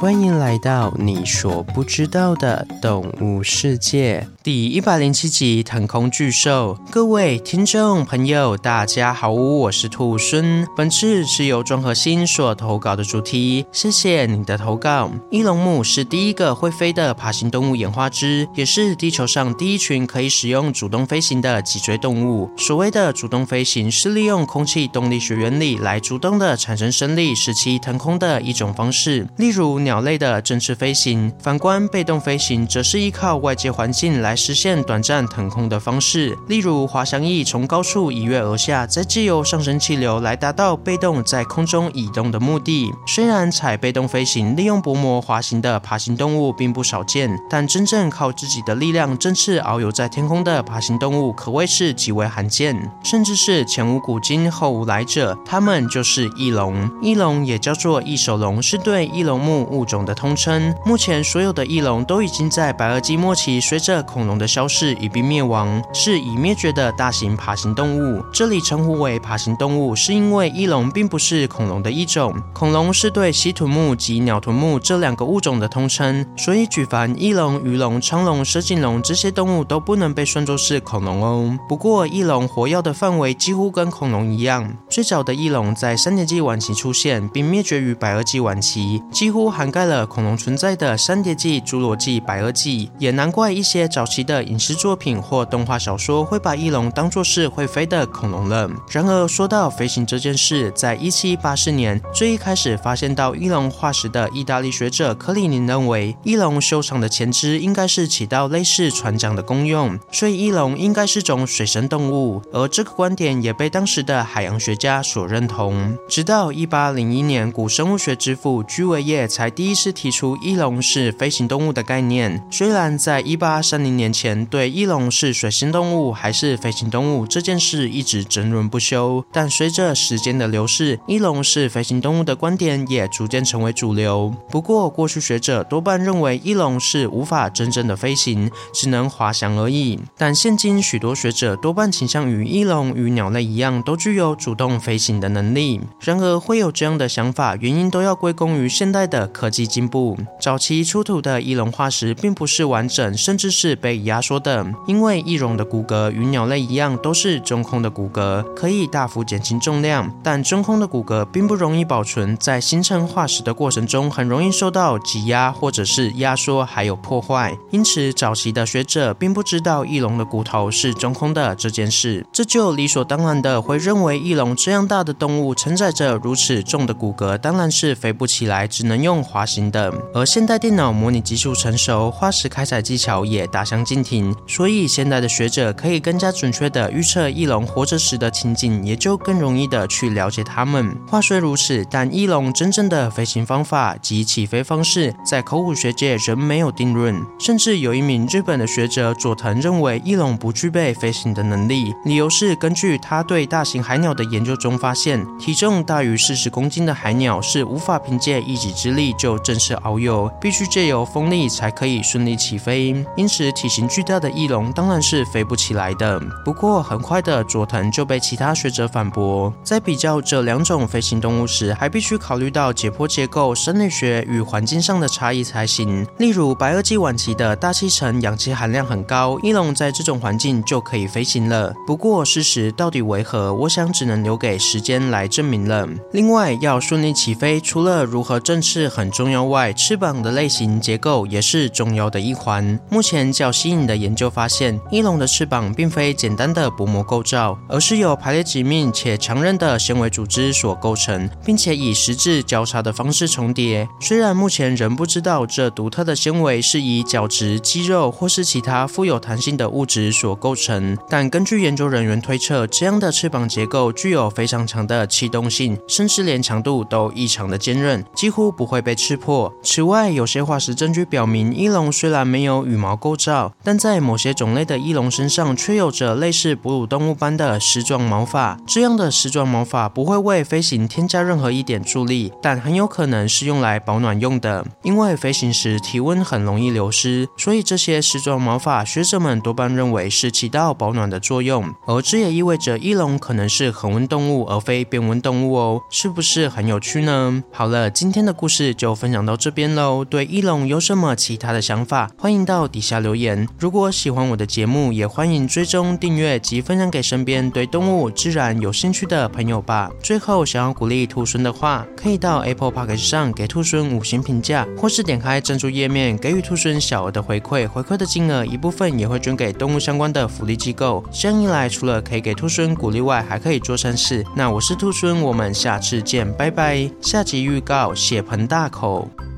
欢迎来到你所不知道的动物世界。第一百零七集《腾空巨兽》。各位听众朋友，大家好，我是兔孙。本次是由庄和新所投稿的主题，谢谢你的投稿。翼龙目是第一个会飞的爬行动物演化之，也是地球上第一群可以使用主动飞行的脊椎动物。所谓的主动飞行，是利用空气动力学原理来主动的产生升力，使其腾空的一种方式。例如鸟类的振翅飞行，反观被动飞行，则是依靠外界环境来来实现短暂腾空的方式。例如滑翔翼从高处一跃而下，再借由上升气流来达到被动在空中移动的目的。虽然采被动飞行，利用薄膜滑行的爬行动物并不少见，但真正靠自己的力量振翅遨游在天空的爬行动物可谓是极为罕见，甚至是前无古今后无来者。它们就是翼龙。翼龙也叫做翼手龙，是对翼龙目物种的通称。目前所有的翼龙都已经在白垩纪末期随着恐恐龙的消逝一并灭亡，是已灭绝的大型爬行动物。这里称呼为爬行动物，是因为翼龙并不是恐龙的一种。恐龙是对蜥臀目及鸟臀目这两个物种的通称，所以举凡翼龙、鱼龙、沧龙、蛇颈龙这些动物都不能被算作是恐龙哦。不过翼龙活跃的范围几乎跟恐龙一样，最早的翼龙在三叠纪晚期出现，并灭绝于白垩纪晚期，几乎涵盖了恐龙存在的三叠纪、侏罗纪、白垩纪。也难怪一些早期的影视作品或动画小说会把翼龙当作是会飞的恐龙了。然而说到飞行这件事，在一七八四年最一开始发现到翼龙化石的意大利学者科里宁认为，翼龙修长的前肢应该是起到类似船桨的功用，所以翼龙应该是种水生动物。而这个观点也被当时的海洋学家所认同。直到一八零一年，古生物学之父居维叶才第一次提出翼龙是飞行动物的概念。虽然在一八三零年前，对翼龙是水生动物还是飞行动物这件事一直争论不休，但随着时间的流逝，翼龙是飞行动物的观点也逐渐成为主流。不过，过去学者多半认为翼龙是无法真正的飞行，只能滑翔而已。但现今许多学者多半倾向于翼龙与鸟类一样，都具有主动飞行的能力。然而，会有这样的想法，原因都要归功于现代的科技进步。早期出土的翼龙化石并不是完整，甚至是被被压缩的，因为翼龙的骨骼与鸟类一样都是中空的骨骼，可以大幅减轻重量。但中空的骨骼并不容易保存，在形成化石的过程中，很容易受到挤压或者是压缩，还有破坏。因此，早期的学者并不知道翼龙的骨头是中空的这件事，这就理所当然的会认为翼龙这样大的动物承载着如此重的骨骼，当然是飞不起来，只能用滑行的。而现代电脑模拟技术成熟，化石开采技巧也大相径庭，所以现代的学者可以更加准确地预测翼龙活着时的情景，也就更容易地去了解它们。话虽如此，但翼龙真正的飞行方法及起飞方式，在考古学界仍没有定论。甚至有一名日本的学者佐藤认为，翼龙不具备飞行的能力，理由是根据他对大型海鸟的研究中发现，体重大于四十公斤的海鸟是无法凭借一己之力就正式遨游，必须借由风力才可以顺利起飞。因此，体型巨大的翼龙当然是飞不起来的。不过，很快的佐藤就被其他学者反驳，在比较这两种飞行动物时，还必须考虑到解剖结构、生理学与环境上的差异才行。例如，白垩纪晚期的大气层氧气含量很高，翼龙在这种环境就可以飞行了。不过，事实到底为何，我想只能留给时间来证明了。另外，要顺利起飞，除了如何振翅很重要外，翅膀的类型结构也是重要的一环。目前较新颖的研究发现，翼龙的翅膀并非简单的薄膜构造，而是由排列紧密且强韧的纤维组织所构成，并且以十字交叉的方式重叠。虽然目前仍不知道这独特的纤维是以角质、肌肉或是其他富有弹性的物质所构成，但根据研究人员推测，这样的翅膀结构具有非常强的气动性，甚至连强度都异常的坚韧，几乎不会被刺破。此外，有些化石证据表明，翼龙虽然没有羽毛构造，但在某些种类的翼龙身上却有着类似哺乳动物般的丝状毛发。这样的丝状毛发不会为飞行添加任何一点助力，但很有可能是用来保暖用的。因为飞行时体温很容易流失，所以这些丝状毛发学者们多半认为是起到保暖的作用。而这也意味着翼龙可能是恒温动物而非变温动物哦，是不是很有趣呢？好了，今天的故事就分享到这边喽。对翼龙有什么其他的想法？欢迎到底下留言。如果喜欢我的节目，也欢迎追踪订阅及分享给身边对动物自然有兴趣的朋友吧。最后，想要鼓励兔孙的话，可以到 Apple Podcast 上给兔孙五星评价，或是点开赞助页面给予兔孙小额的回馈。回馈的金额一部分也会捐给动物相关的福利机构。这样一来，除了可以给兔孙鼓励外，还可以做善事。那我是兔孙，我们下次见，拜拜。下集预告：血盆大口。